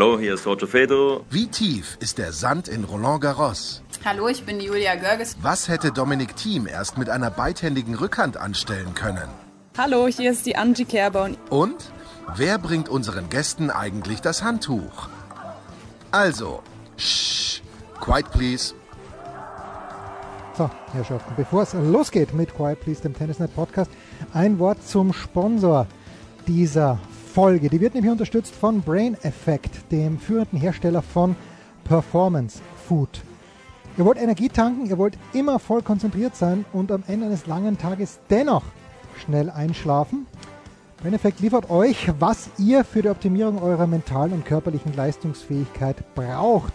Hallo, hier ist Roger Federer. Wie tief ist der Sand in Roland Garros? Hallo, ich bin Julia Görges. Was hätte Dominik Thiem erst mit einer beidhändigen Rückhand anstellen können? Hallo, hier ist die Angie Kerber. Und wer bringt unseren Gästen eigentlich das Handtuch? Also, shh, quiet please. So, Herrschaften, bevor es losgeht mit Quiet Please, dem Tennisnet Podcast, ein Wort zum Sponsor dieser Folge. Die wird nämlich unterstützt von Brain Effect, dem führenden Hersteller von Performance Food. Ihr wollt Energie tanken, ihr wollt immer voll konzentriert sein und am Ende eines langen Tages dennoch schnell einschlafen. Brain Effect liefert euch, was ihr für die Optimierung eurer mentalen und körperlichen Leistungsfähigkeit braucht.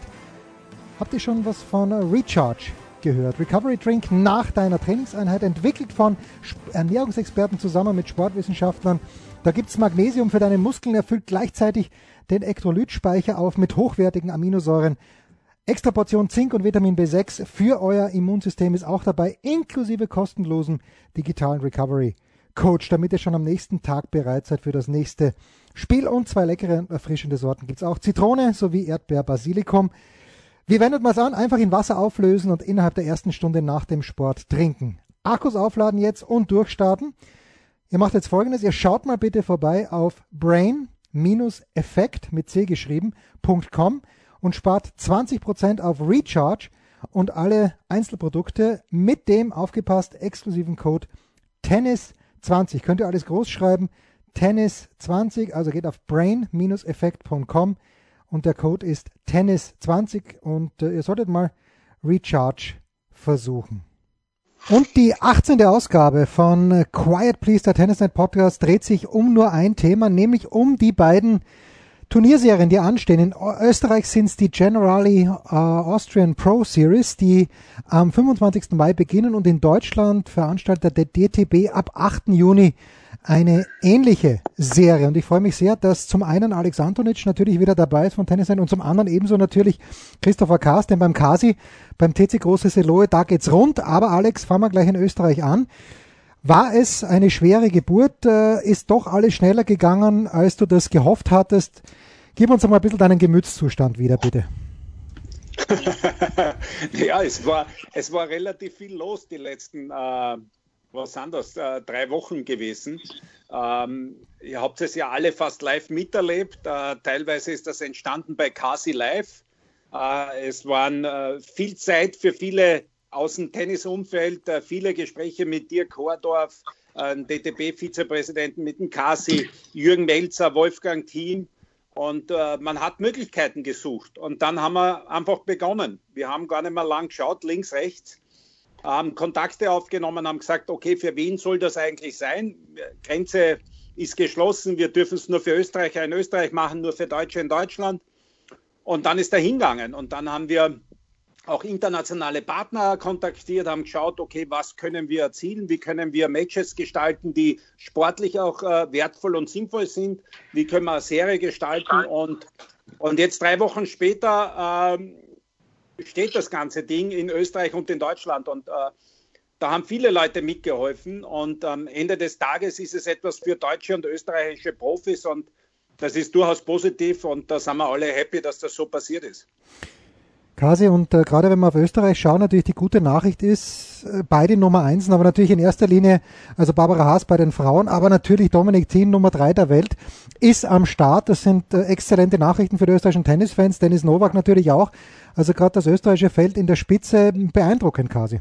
Habt ihr schon was von Recharge gehört? Recovery Drink nach deiner Trainingseinheit, entwickelt von Ernährungsexperten zusammen mit Sportwissenschaftlern. Da gibt es Magnesium für deine Muskeln, erfüllt gleichzeitig den Elektrolytspeicher auf mit hochwertigen Aminosäuren. Extra Portion Zink und Vitamin B6 für euer Immunsystem ist auch dabei, inklusive kostenlosen digitalen Recovery Coach, damit ihr schon am nächsten Tag bereit seid für das nächste Spiel. Und zwei leckere erfrischende Sorten gibt es auch. Zitrone sowie Erdbeer Basilikum. Wie wendet man es an? Einfach in Wasser auflösen und innerhalb der ersten Stunde nach dem Sport trinken. Akkus aufladen jetzt und durchstarten. Ihr macht jetzt folgendes, ihr schaut mal bitte vorbei auf brain-effekt mit C geschrieben.com und spart 20% auf Recharge und alle Einzelprodukte mit dem aufgepasst exklusiven Code Tennis20. Könnt ihr alles groß schreiben? Tennis20, also geht auf brain-effekt.com und der Code ist Tennis20 und äh, ihr solltet mal Recharge versuchen. Und die 18. Ausgabe von Quiet Please, der Tennisnet Podcast, dreht sich um nur ein Thema, nämlich um die beiden Turnierserien, die anstehen. In Österreich sind es die Generali uh, Austrian Pro Series, die am 25. Mai beginnen und in Deutschland veranstaltet der DTB ab 8. Juni eine ähnliche Serie. Und ich freue mich sehr, dass zum einen Alex Antonic natürlich wieder dabei ist von Tennisnet und zum anderen ebenso natürlich Christopher Kaas, denn beim Kasi, beim TC Große Seloe, da geht's rund. Aber Alex, fangen wir gleich in Österreich an. War es eine schwere Geburt? Äh, ist doch alles schneller gegangen, als du das gehofft hattest? Gib uns mal ein bisschen deinen Gemütszustand wieder, bitte. ja, es war, es war relativ viel los die letzten äh, was sind das, äh, drei Wochen gewesen. Ähm, ihr habt es ja alle fast live miterlebt. Äh, teilweise ist das entstanden bei Kasi Live. Äh, es waren äh, viel Zeit für viele aus dem Tennisumfeld, äh, viele Gespräche mit Dirk Hordorf, äh, DTB-Vizepräsidenten mit dem Kasi, Jürgen Melzer, Wolfgang Thiem. Und äh, man hat Möglichkeiten gesucht. Und dann haben wir einfach begonnen. Wir haben gar nicht mehr lang geschaut, links, rechts haben Kontakte aufgenommen, haben gesagt, okay, für wen soll das eigentlich sein? Grenze ist geschlossen, wir dürfen es nur für Österreicher in Österreich machen, nur für Deutsche in Deutschland. Und dann ist er hingegangen. Und dann haben wir auch internationale Partner kontaktiert, haben geschaut, okay, was können wir erzielen, wie können wir Matches gestalten, die sportlich auch äh, wertvoll und sinnvoll sind, wie können wir eine Serie gestalten und, und jetzt drei Wochen später ähm, steht das ganze Ding in Österreich und in Deutschland. Und äh, da haben viele Leute mitgeholfen. Und am Ende des Tages ist es etwas für deutsche und österreichische Profis. Und das ist durchaus positiv. Und da sind wir alle happy, dass das so passiert ist. Kasi, und äh, gerade wenn wir auf Österreich schauen, natürlich die gute Nachricht ist, äh, beide Nummer eins, aber natürlich in erster Linie, also Barbara Haas bei den Frauen, aber natürlich Dominik Thiem, Nummer drei der Welt, ist am Start. Das sind äh, exzellente Nachrichten für die österreichischen Tennisfans, Dennis Novak natürlich auch. Also gerade das österreichische Feld in der Spitze beeindruckend, Kasi.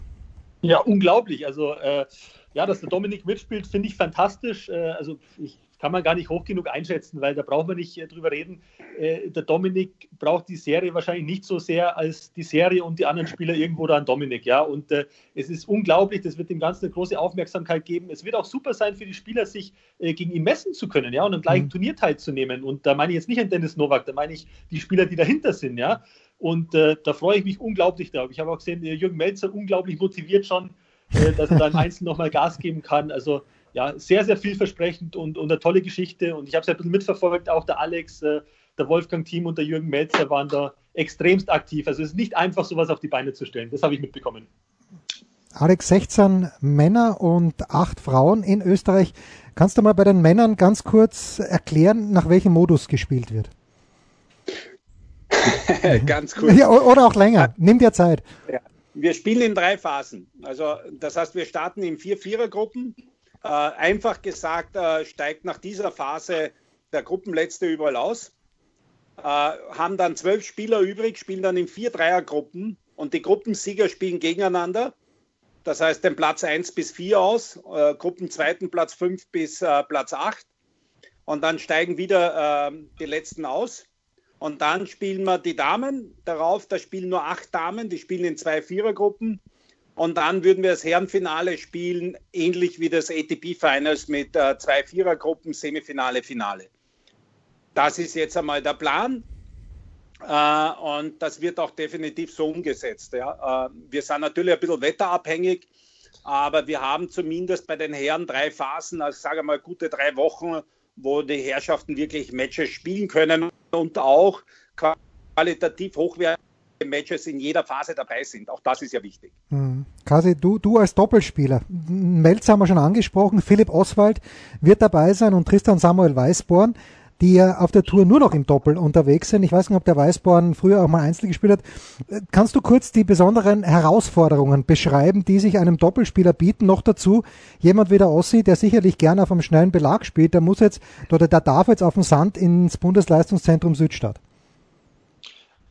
Ja, unglaublich. Also äh, ja, dass der Dominik mitspielt, finde ich fantastisch. Äh, also ich kann man gar nicht hoch genug einschätzen, weil da braucht man nicht äh, drüber reden. Äh, der Dominik braucht die Serie wahrscheinlich nicht so sehr als die Serie und die anderen Spieler irgendwo da an Dominik. Ja, und äh, es ist unglaublich, das wird dem Ganzen eine große Aufmerksamkeit geben. Es wird auch super sein für die Spieler, sich äh, gegen ihn messen zu können, ja, und am gleichen mhm. Turnier teilzunehmen. Und da meine ich jetzt nicht an Dennis Novak, da meine ich die Spieler, die dahinter sind, ja. Und äh, da freue ich mich unglaublich drauf. Ich habe auch gesehen, Jürgen Melzer unglaublich motiviert schon dass er dann Einzel nochmal Gas geben kann. Also ja, sehr, sehr vielversprechend und, und eine tolle Geschichte. Und ich habe es ja ein bisschen mitverfolgt, auch der Alex, äh, der Wolfgang-Team und der Jürgen Melzer waren da extremst aktiv. Also es ist nicht einfach, sowas auf die Beine zu stellen. Das habe ich mitbekommen. Alex, 16 Männer und 8 Frauen in Österreich. Kannst du mal bei den Männern ganz kurz erklären, nach welchem Modus gespielt wird? ganz kurz. Ja, oder auch länger. Nimm dir Zeit. Ja. Wir spielen in drei Phasen. Also das heißt, wir starten in vier Vierergruppen. Äh, einfach gesagt, äh, steigt nach dieser Phase der Gruppenletzte überall aus. Äh, haben dann zwölf Spieler übrig, spielen dann in vier Dreiergruppen und die Gruppensieger spielen gegeneinander. Das heißt, den Platz 1 bis 4 aus, äh, Gruppenzweiten Platz 5 bis äh, Platz 8. Und dann steigen wieder äh, die letzten aus. Und dann spielen wir die Damen darauf. Da spielen nur acht Damen, die spielen in zwei Vierergruppen. Und dann würden wir das Herrenfinale spielen, ähnlich wie das ATP Finals mit äh, zwei Vierergruppen, Semifinale, Finale. Das ist jetzt einmal der Plan. Äh, und das wird auch definitiv so umgesetzt. Ja. Äh, wir sind natürlich ein bisschen wetterabhängig, aber wir haben zumindest bei den Herren drei Phasen, also sage mal gute drei Wochen, wo die Herrschaften wirklich Matches spielen können und auch qualitativ hochwertige Matches in jeder Phase dabei sind. Auch das ist ja wichtig. Hm. Kasi, du, du als Doppelspieler, Melz haben wir schon angesprochen, Philipp Oswald wird dabei sein und Tristan Samuel Weißborn die ja auf der Tour nur noch im Doppel unterwegs sind. Ich weiß nicht, ob der Weißborn früher auch mal Einzel gespielt hat. Kannst du kurz die besonderen Herausforderungen beschreiben, die sich einem Doppelspieler bieten? Noch dazu jemand wie der Ossi, der sicherlich gerne auf einem schnellen Belag spielt, der muss jetzt oder der darf jetzt auf dem Sand ins Bundesleistungszentrum Südstadt.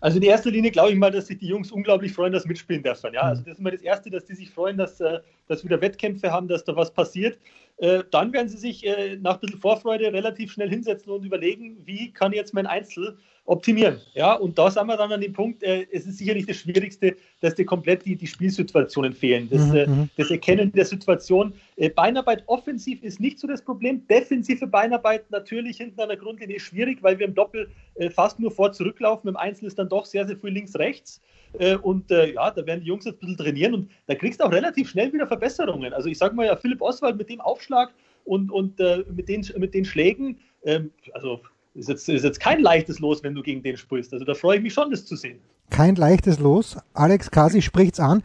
Also in erster Linie glaube ich mal, dass sich die Jungs unglaublich freuen, dass mitspielen dürfen. Ja, also das ist mal das Erste, dass die sich freuen, dass, äh, dass wieder Wettkämpfe haben, dass da was passiert. Äh, dann werden sie sich äh, nach ein bisschen Vorfreude relativ schnell hinsetzen und überlegen, wie kann jetzt mein Einzel optimieren. Ja, und da sind wir dann an dem Punkt, äh, es ist sicherlich das Schwierigste, dass dir komplett die, die Spielsituationen fehlen. Das, mhm. äh, mhm. das Erkennen der Situation. Äh, Beinarbeit offensiv ist nicht so das Problem. Defensive Beinarbeit natürlich hinten an der Grundlinie ist schwierig, weil wir im Doppel äh, fast nur vor zurücklaufen. Im Einzel ist dann doch sehr, sehr viel links, rechts. Äh, und äh, ja, da werden die Jungs jetzt ein bisschen trainieren und da kriegst du auch relativ schnell wieder Verbesserungen. Also ich sage mal ja, Philipp Oswald mit dem Aufschlag und, und mit, den, mit den Schlägen, ähm, also ist jetzt, ist jetzt kein leichtes Los, wenn du gegen den spielst. Also da freue ich mich schon, das zu sehen. Kein leichtes Los. Alex Kasi spricht's an.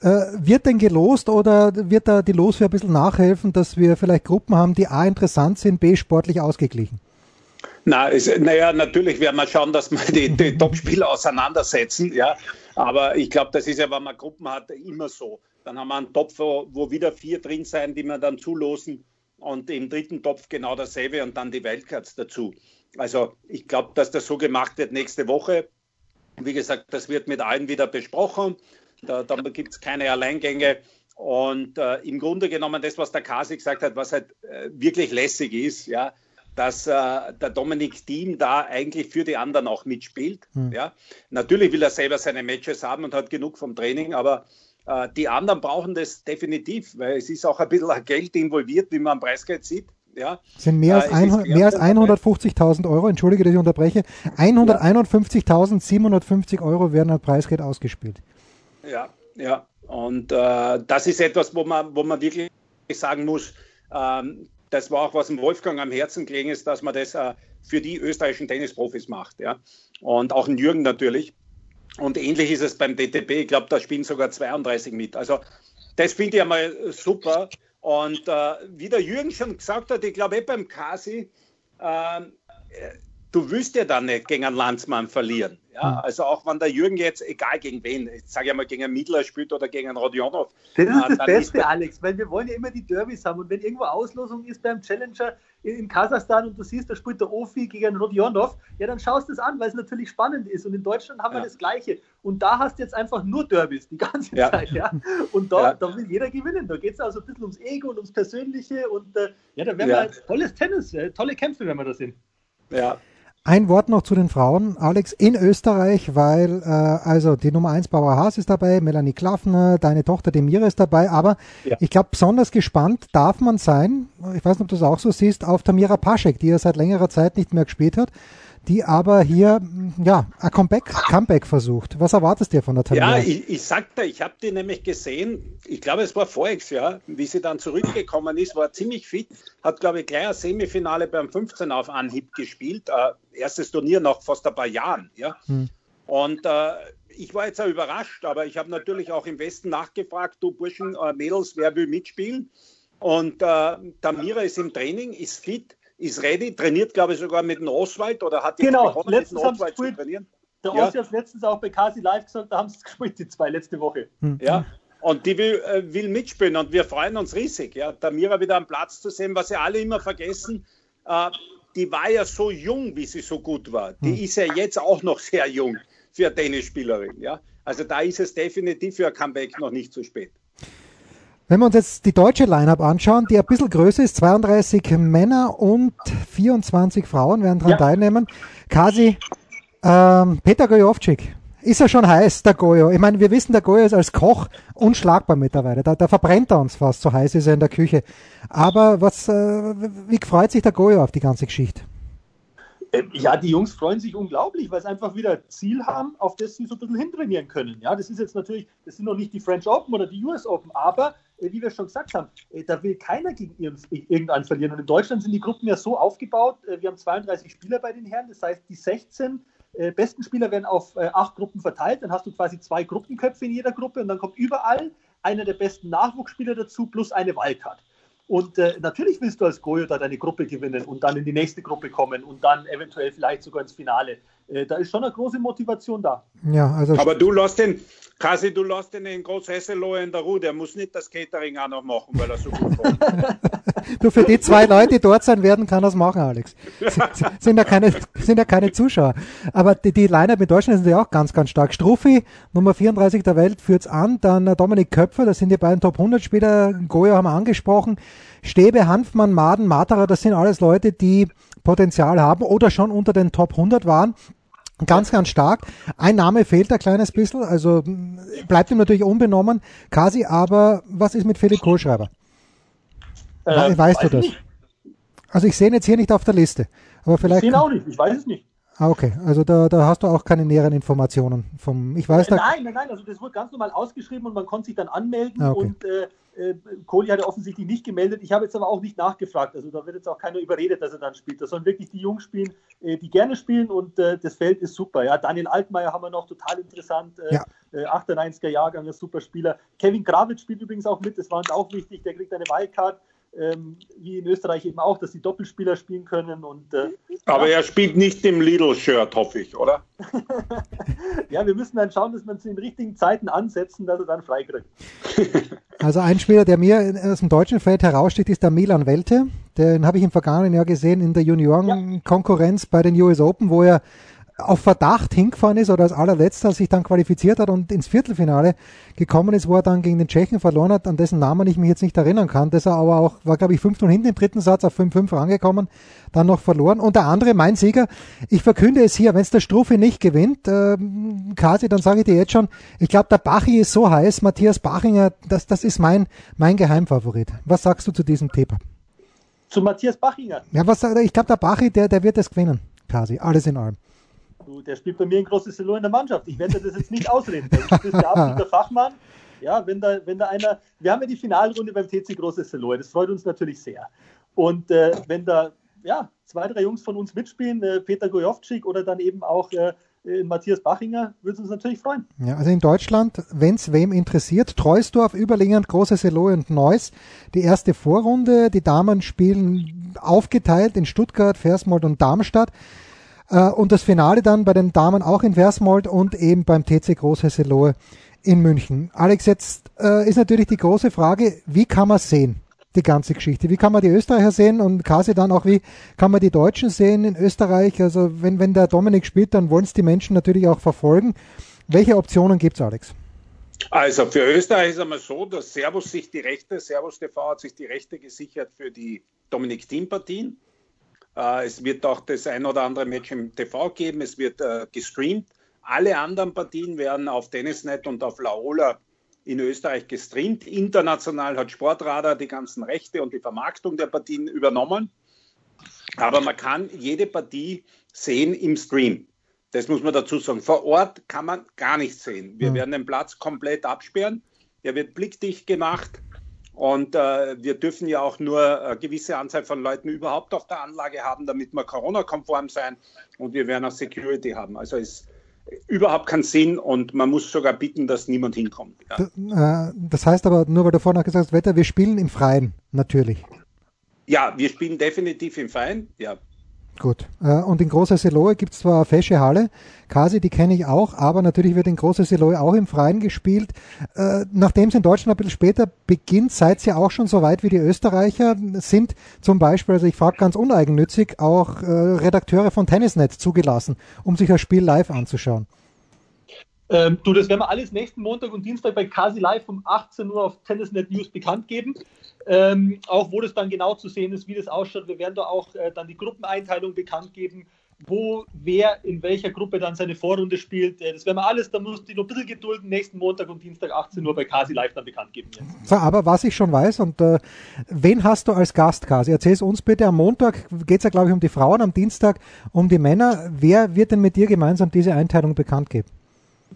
Äh, wird denn gelost oder wird da die Loswehr ein bisschen nachhelfen, dass wir vielleicht Gruppen haben, die A interessant sind, B sportlich ausgeglichen? Na, ist, naja, natürlich werden wir schauen, dass wir die, die Top-Spieler auseinandersetzen, ja. Aber ich glaube, das ist ja, wenn man Gruppen hat, immer so. Dann haben wir einen Topf, wo, wo wieder vier drin sein, die wir dann zulosen und im dritten Topf genau dasselbe und dann die Wildcards dazu. Also ich glaube, dass das so gemacht wird nächste Woche. Wie gesagt, das wird mit allen wieder besprochen. Da, da gibt es keine Alleingänge. Und äh, im Grunde genommen das, was der Kasi gesagt hat, was halt äh, wirklich lässig ist, ja, dass äh, der Dominik Thiem da eigentlich für die anderen auch mitspielt. Hm. Ja. Natürlich will er selber seine Matches haben und hat genug vom Training, aber äh, die anderen brauchen das definitiv, weil es ist auch ein bisschen Geld involviert, wie man am Preisgeld sieht. Ja. Sind mehr als, äh, mehr als 150.000 Euro, entschuldige, dass ich unterbreche, 151.750 Euro werden an Preisgeld ausgespielt. Ja, ja. Und äh, das ist etwas, wo man, wo man wirklich sagen muss, ähm, das war auch was dem Wolfgang am Herzen gelegen ist, dass man das äh, für die österreichischen Tennisprofis macht. Ja? Und auch ein Jürgen natürlich. Und ähnlich ist es beim DTB. Ich glaube, da spielen sogar 32 mit. Also das finde ich einmal super. Und äh, wie der Jürgen schon gesagt hat, ich glaube eh beim Kasi, äh, du willst ja dann nicht gegen einen Landsmann verlieren. Ja, hm. also auch wenn der Jürgen jetzt, egal gegen wen, ich sage ja mal gegen einen Mittler spielt oder gegen einen Rodionov. Das ist das Beste, ist Alex, weil wir wollen ja immer die Derbys haben und wenn irgendwo Auslosung ist beim Challenger in Kasachstan und du siehst, da spielt der Ofi gegen einen Rodionov, ja dann schaust du es an, weil es natürlich spannend ist und in Deutschland haben ja. wir das Gleiche und da hast du jetzt einfach nur Derbys die ganze ja. Zeit, ja. Und da, da will jeder gewinnen, da geht es also ein bisschen ums Ego und ums Persönliche und äh, ja, da werden wir tolles Tennis, äh, tolle Kämpfe, wenn wir da sind. Ja, ein Wort noch zu den Frauen, Alex, in Österreich, weil äh, also die Nummer 1 Barbara Haas ist dabei, Melanie Klaffner, deine Tochter Demira ist dabei, aber ja. ich glaube, besonders gespannt darf man sein, ich weiß nicht, ob du es auch so siehst, auf Tamira Paschek, die ja seit längerer Zeit nicht mehr gespielt hat. Die aber hier ja ein Comeback, Comeback versucht. Was erwartest du von der Tamiya? Ja, ich, ich sagte, ich habe die nämlich gesehen, ich glaube, es war voriges Jahr, wie sie dann zurückgekommen ist, war ziemlich fit, hat, glaube ich, gleich ein Semifinale beim 15 auf Anhieb gespielt. Äh, erstes Turnier nach fast ein paar Jahren. Ja. Hm. Und äh, ich war jetzt auch überrascht, aber ich habe natürlich auch im Westen nachgefragt, du Burschen, äh, Mädels, wer will mitspielen? Und äh, Tamira ist im Training, ist fit ist ready, trainiert, glaube ich, sogar mit dem Oswald oder hat jetzt genau, begonnen, letztens mit dem Oswald zu trainieren. Der ja. Ossi hat letztens auch bei Kasi Live gesagt, da haben sie gespielt, die zwei letzte Woche. Hm. Ja, und die will, äh, will mitspielen und wir freuen uns riesig, ja, Tamira wieder am Platz zu sehen, was ja alle immer vergessen. Äh, die war ja so jung, wie sie so gut war. Die hm. ist ja jetzt auch noch sehr jung für eine Tennisspielerin. Ja? Also da ist es definitiv für ein Comeback noch nicht zu spät. Wenn wir uns jetzt die deutsche Line-Up anschauen, die ein bisschen größer ist, 32 Männer und 24 Frauen werden daran ja. teilnehmen. Kasi, ähm, Peter Gojovcik, ist er schon heiß, der Gojo? Ich meine, wir wissen, der Gojo ist als Koch unschlagbar mittlerweile. Da, da verbrennt er uns fast, so heiß ist er in der Küche. Aber was, äh, wie freut sich der Gojo auf die ganze Geschichte? Ähm, ja, die Jungs freuen sich unglaublich, weil sie einfach wieder ein Ziel haben, auf das sie so ein bisschen hintrainieren können. Ja, das ist jetzt natürlich, das sind noch nicht die French Open oder die US Open, aber wie wir schon gesagt haben, äh, da will keiner gegen irgendeinen verlieren. Und in Deutschland sind die Gruppen ja so aufgebaut, äh, wir haben 32 Spieler bei den Herren, das heißt, die 16 besten Spieler werden auf acht Gruppen verteilt, dann hast du quasi zwei Gruppenköpfe in jeder Gruppe und dann kommt überall einer der besten Nachwuchsspieler dazu plus eine Wildcard. Und äh, natürlich willst du als Goyo da deine Gruppe gewinnen und dann in die nächste Gruppe kommen und dann eventuell vielleicht sogar ins Finale. Äh, da ist schon eine große Motivation da. Ja, also Aber du lässt den, Kasi, du lässt den in Großhesseloh in der Ruhe. Der muss nicht das Catering auch noch machen, weil er so gut kommt. Du, für die zwei Leute, die dort sein werden, kann das machen, Alex. sind ja keine, sind ja keine Zuschauer. Aber die, die Line-Up in Deutschland sind ja auch ganz, ganz stark. Struffi, Nummer 34 der Welt, führt's an. Dann Dominik Köpfer, das sind die beiden Top 100 Spieler. Goyo haben wir angesprochen. Stäbe, Hanfmann, Maden, Materer, das sind alles Leute, die Potenzial haben oder schon unter den Top 100 waren. Ganz, ganz stark. Ein Name fehlt ein kleines bisschen, also bleibt ihm natürlich unbenommen. Kasi, aber was ist mit Felix Kohlschreiber? Äh, weißt du das? Nicht. Also ich sehe ihn jetzt hier nicht auf der Liste. Aber vielleicht. Ich sehe ihn auch nicht, ich weiß es nicht. Ah, okay. Also da, da hast du auch keine näheren Informationen vom. Ich weiß äh, Nein, nein, nein. Also das wurde ganz normal ausgeschrieben und man konnte sich dann anmelden ah, okay. und äh, äh, Kohli hat er offensichtlich nicht gemeldet. Ich habe jetzt aber auch nicht nachgefragt. Also da wird jetzt auch keiner überredet, dass er dann spielt. Das sollen wirklich die Jungs spielen, äh, die gerne spielen und äh, das Feld ist super. Ja, Daniel Altmaier haben wir noch total interessant. Ja. 98er Jahrgang, ein super Spieler. Kevin Gravitz spielt übrigens auch mit. Das war uns auch wichtig. Der kriegt eine Wildcard ähm, wie in Österreich eben auch, dass die Doppelspieler spielen können. Und, äh, Aber ja. er spielt nicht im Lidl-Shirt, hoffe ich, oder? ja, wir müssen dann schauen, dass wir uns in den richtigen Zeiten ansetzen, dass er dann freikriegt. Also ein Spieler, der mir aus dem deutschen Feld heraussticht, ist der Milan Welte. Den habe ich im vergangenen Jahr gesehen in der Juniorenkonkurrenz ja. bei den US Open, wo er auf Verdacht hingefahren ist oder als allerletzter sich dann qualifiziert hat und ins Viertelfinale gekommen ist, wo er dann gegen den Tschechen verloren hat, an dessen Namen ich mich jetzt nicht erinnern kann. Das er aber auch, war glaube ich 5 0 hinten im dritten Satz auf 5-5 rangekommen, dann noch verloren. Und der andere, mein Sieger, ich verkünde es hier, wenn es der Strufe nicht gewinnt, äh, Kasi, dann sage ich dir jetzt schon, ich glaube, der Bachi ist so heiß, Matthias Bachinger, das, das ist mein, mein Geheimfavorit. Was sagst du zu diesem Thema? Zu Matthias Bachinger? Ja, was, ich glaube, der Bachi, der, der wird es gewinnen, Kasi, alles in allem. Du, der spielt bei mir ein großes Silo in der Mannschaft. Ich werde das jetzt nicht ausreden. Du bist der absolute Fachmann. Ja, wenn da, wenn da einer, wir haben ja die Finalrunde beim TC Großes Silo, das freut uns natürlich sehr. Und äh, wenn da ja, zwei, drei Jungs von uns mitspielen, äh, Peter Gojovcik oder dann eben auch äh, äh Matthias Bachinger, würde es uns natürlich freuen. Ja, also in Deutschland, wenn es wem interessiert, Treusdorf, Überlingen, Großes Selo und Neuss. Die erste Vorrunde, die Damen spielen aufgeteilt in Stuttgart, Versmold und Darmstadt. Äh, und das Finale dann bei den Damen auch in Versmold und eben beim TC Großhesselohe in München. Alex, jetzt äh, ist natürlich die große Frage, wie kann man sehen, die ganze Geschichte? Wie kann man die Österreicher sehen und quasi dann auch, wie kann man die Deutschen sehen in Österreich? Also wenn, wenn der Dominik spielt, dann wollen es die Menschen natürlich auch verfolgen. Welche Optionen gibt es, Alex? Also für Österreich ist einmal so, dass Servus sich die Rechte, Servus TV hat sich die Rechte gesichert für die Dominik-Team-Partien. Äh, es wird auch das ein oder andere Match im TV geben. Es wird äh, gestreamt. Alle anderen Partien werden auf Tennisnet und auf Laola in Österreich gestreamt. International hat Sportradar die ganzen Rechte und die Vermarktung der Partien übernommen. Aber man kann jede Partie sehen im Stream. Das muss man dazu sagen. Vor Ort kann man gar nichts sehen. Wir werden den Platz komplett absperren. Der wird blickdicht gemacht. Und äh, wir dürfen ja auch nur eine gewisse Anzahl von Leuten überhaupt auf der Anlage haben, damit wir Corona-konform sein. Und wir werden auch Security haben. Also es überhaupt keinen Sinn und man muss sogar bitten, dass niemand hinkommt. Ja. Das heißt aber, nur weil du vorhin gesagt hast, Wetter, wir spielen im Freien, natürlich. Ja, wir spielen definitiv im Freien, ja. Gut. Äh, und in Großer Seloe gibt es zwar eine fesche Halle, Kasi, die kenne ich auch, aber natürlich wird in Großer Seloe auch im Freien gespielt. Äh, nachdem es in Deutschland ein bisschen später beginnt, seid ihr auch schon so weit wie die Österreicher, sind zum Beispiel, also ich frage ganz uneigennützig, auch äh, Redakteure von Tennisnet zugelassen, um sich das Spiel live anzuschauen. Ähm, du, das werden wir alles nächsten Montag und Dienstag bei Kasi Live um 18 Uhr auf Tennisnet News bekannt geben. Ähm, auch wo das dann genau zu sehen ist, wie das ausschaut. Wir werden da auch äh, dann die Gruppeneinteilung bekannt geben, wo wer in welcher Gruppe dann seine Vorrunde spielt. Äh, das werden wir alles, da muss die noch ein bisschen gedulden, nächsten Montag und Dienstag 18 Uhr bei Kasi Live dann bekannt geben. Jetzt. Aber was ich schon weiß, und äh, wen hast du als Gast, Kasi? Erzähl es uns bitte. Am Montag geht es ja, glaube ich, um die Frauen, am Dienstag um die Männer. Wer wird denn mit dir gemeinsam diese Einteilung bekannt geben?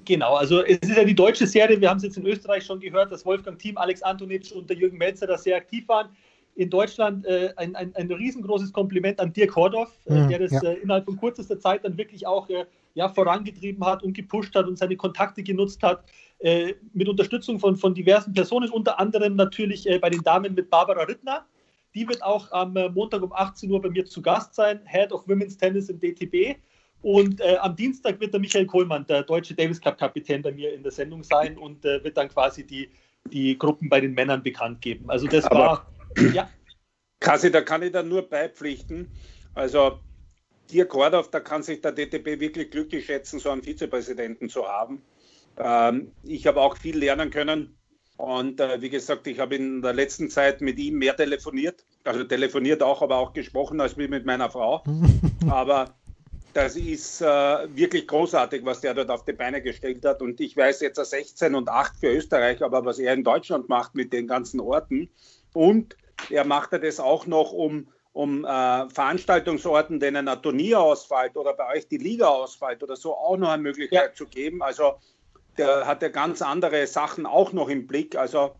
Genau, also es ist ja die deutsche Serie. Wir haben es jetzt in Österreich schon gehört, dass Wolfgang Team, Alex Antonitsch und der Jürgen Melzer da sehr aktiv waren. In Deutschland äh, ein, ein, ein, riesengroßes Kompliment an Dirk Hordorf, äh, mhm, der das ja. äh, innerhalb von kürzester Zeit dann wirklich auch äh, ja, vorangetrieben hat und gepusht hat und seine Kontakte genutzt hat. Äh, mit Unterstützung von, von diversen Personen, unter anderem natürlich äh, bei den Damen mit Barbara Rittner. Die wird auch am Montag um 18 Uhr bei mir zu Gast sein, Head of Women's Tennis im DTB. Und äh, am Dienstag wird der Michael Kohlmann, der deutsche Davis Cup Kapitän, bei mir in der Sendung sein und äh, wird dann quasi die, die Gruppen bei den Männern bekannt geben. Also das Aber, war, ja. Kasi, da kann ich dann nur beipflichten. Also Dirk Hordorf, da kann sich der DTB wirklich glücklich schätzen, so einen Vizepräsidenten zu haben. Ähm, ich habe auch viel lernen können. Und äh, wie gesagt, ich habe in der letzten Zeit mit ihm mehr telefoniert. Also telefoniert auch, aber auch gesprochen als mit meiner Frau. aber das ist äh, wirklich großartig, was der dort auf die Beine gestellt hat. Und ich weiß jetzt 16 und 8 für Österreich, aber was er in Deutschland macht mit den ganzen Orten. Und er macht das auch noch um, um äh, Veranstaltungsorten, denen ein Turnier ausfällt oder bei euch die Liga ausfällt oder so, auch noch eine Möglichkeit ja. zu geben. Also der hat ja ganz andere Sachen auch noch im Blick. Also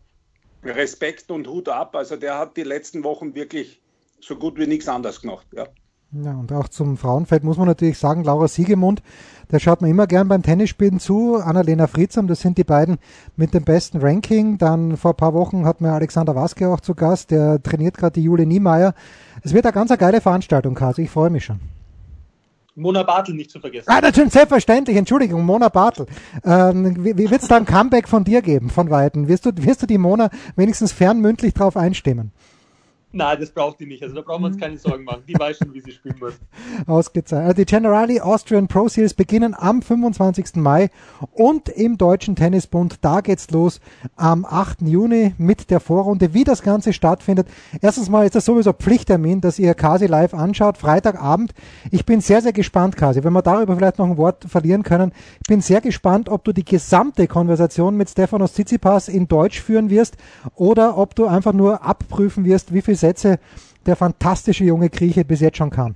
Respekt und Hut ab. Also der hat die letzten Wochen wirklich so gut wie nichts anderes gemacht. Ja. Ja, und auch zum Frauenfeld muss man natürlich sagen, Laura Siegemund, der schaut man immer gern beim Tennisspielen zu. Annalena Friedsam, das sind die beiden mit dem besten Ranking. Dann vor ein paar Wochen hat man Alexander Waske auch zu Gast, der trainiert gerade die Jule Niemeyer. Es wird eine ganz eine geile Veranstaltung, Kasi, ich freue mich schon. Mona Bartel nicht zu vergessen. Ah, natürlich, selbstverständlich, Entschuldigung, Mona Bartel. Ähm, wie wie wird es da ein Comeback von dir geben, von Weitem? Wirst du, wirst du die Mona wenigstens fernmündlich drauf einstimmen? Nein, das braucht die nicht. Also da brauchen wir uns keine Sorgen machen. Die weiß schon, wie sie spielen muss. Ausgezeichnet. Also die Generali Austrian Pro Series beginnen am 25. Mai und im Deutschen Tennisbund, da geht's los am 8. Juni mit der Vorrunde. Wie das Ganze stattfindet. Erstens mal ist das sowieso Pflichttermin, dass ihr Kasi live anschaut, Freitagabend. Ich bin sehr, sehr gespannt, Kasi, wenn wir darüber vielleicht noch ein Wort verlieren können. Ich bin sehr gespannt, ob du die gesamte Konversation mit Stefanos Tsitsipas in Deutsch führen wirst oder ob du einfach nur abprüfen wirst, wie viel Sätze der fantastische junge Grieche bis jetzt schon kann.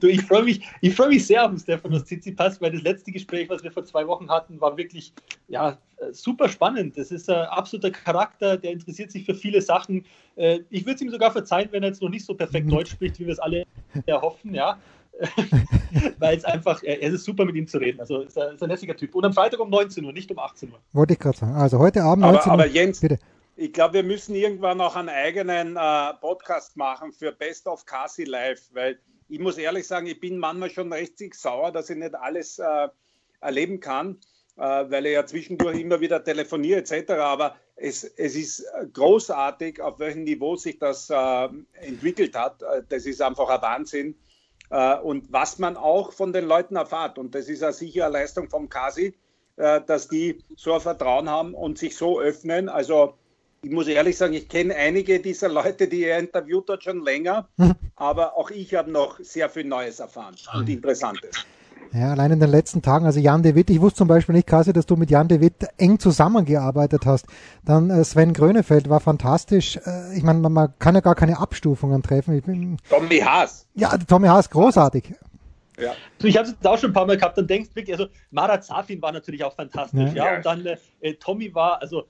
Du, ich freue mich, ich freue mich sehr auf den Stefanos Tsitsipas, weil das letzte Gespräch, was wir vor zwei Wochen hatten, war wirklich ja, super spannend. Das ist ein absoluter Charakter, der interessiert sich für viele Sachen. Äh, ich würde es ihm sogar verzeihen, wenn er jetzt noch nicht so perfekt mhm. Deutsch spricht, wie wir es alle erhoffen, ja. weil es einfach, es ist super mit ihm zu reden. Also ist ein, ist ein lässiger Typ. Und am Freitag um 19 Uhr, nicht um 18 Uhr. Wollte ich gerade sagen. Also heute Abend 19 aber, Uhr. Aber Jens, bitte ich glaube, wir müssen irgendwann auch einen eigenen äh, Podcast machen für Best of Kasi Live, weil ich muss ehrlich sagen, ich bin manchmal schon richtig sauer, dass ich nicht alles äh, erleben kann, äh, weil ich ja zwischendurch immer wieder telefoniere etc. Aber es, es ist großartig, auf welchem Niveau sich das äh, entwickelt hat. Äh, das ist einfach ein Wahnsinn. Äh, und was man auch von den Leuten erfahrt, und das ist ja sicher eine Leistung vom Kasi, dass die so ein Vertrauen haben und sich so öffnen. Also ich muss ehrlich sagen, ich kenne einige dieser Leute, die er interviewt hat, schon länger, mhm. aber auch ich habe noch sehr viel Neues erfahren und Interessantes. Ja, allein in den letzten Tagen, also Jan de Witt, ich wusste zum Beispiel nicht, Kasi, dass du mit Jan de Witt eng zusammengearbeitet hast. Dann äh, Sven Grönefeld war fantastisch. Äh, ich meine, man, man, kann ja gar keine Abstufungen treffen. Bin, Tommy Haas. Ja, Tommy Haas, großartig. Ja. So, ich habe es auch schon ein paar Mal gehabt, dann denkst du wirklich, also Marat Safin war natürlich auch fantastisch, ja, ja. und dann äh, Tommy war, also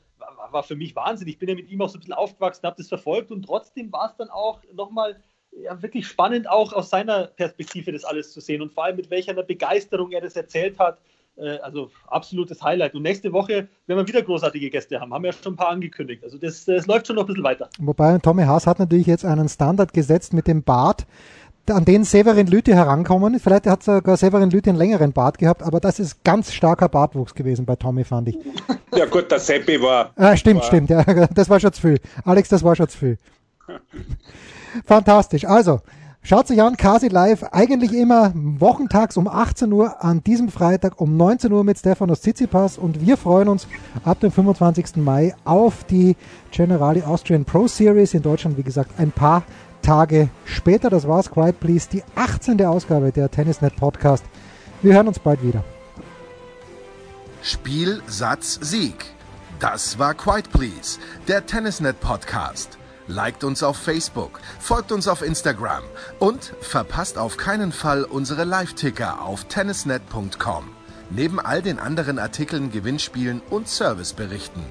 war, für mich Wahnsinn. Ich bin ja mit ihm auch so ein bisschen aufgewachsen, habe das verfolgt und trotzdem war es dann auch nochmal ja, wirklich spannend, auch aus seiner Perspektive das alles zu sehen und vor allem mit welcher Begeisterung er das erzählt hat. Äh, also absolutes Highlight. Und nächste Woche werden wir wieder großartige Gäste haben. Haben wir ja schon ein paar angekündigt. Also das, das läuft schon noch ein bisschen weiter. Wobei Tommy Haas hat natürlich jetzt einen Standard gesetzt mit dem Bart an den Severin Lüthi herankommen. Vielleicht hat sogar Severin Lüthi einen längeren Bart gehabt, aber das ist ganz starker Bartwuchs gewesen bei Tommy, fand ich. Ja gut, der Seppi war... Ah, stimmt, war stimmt, ja, das war schon zu viel. Alex, das war schon zu viel. Fantastisch. Also, schaut sich an, Kasi Live, eigentlich immer wochentags um 18 Uhr, an diesem Freitag um 19 Uhr mit Stefanos Tsitsipas und wir freuen uns ab dem 25. Mai auf die Generali Austrian Pro Series in Deutschland, wie gesagt, ein paar Tage später. Das war's, Quiet Please, die 18. Ausgabe der Tennisnet Podcast. Wir hören uns bald wieder. Spiel, Satz, Sieg. Das war Quiet Please, der Tennisnet Podcast. Liked uns auf Facebook, folgt uns auf Instagram und verpasst auf keinen Fall unsere Live-Ticker auf tennisnet.com. Neben all den anderen Artikeln, Gewinnspielen und Serviceberichten.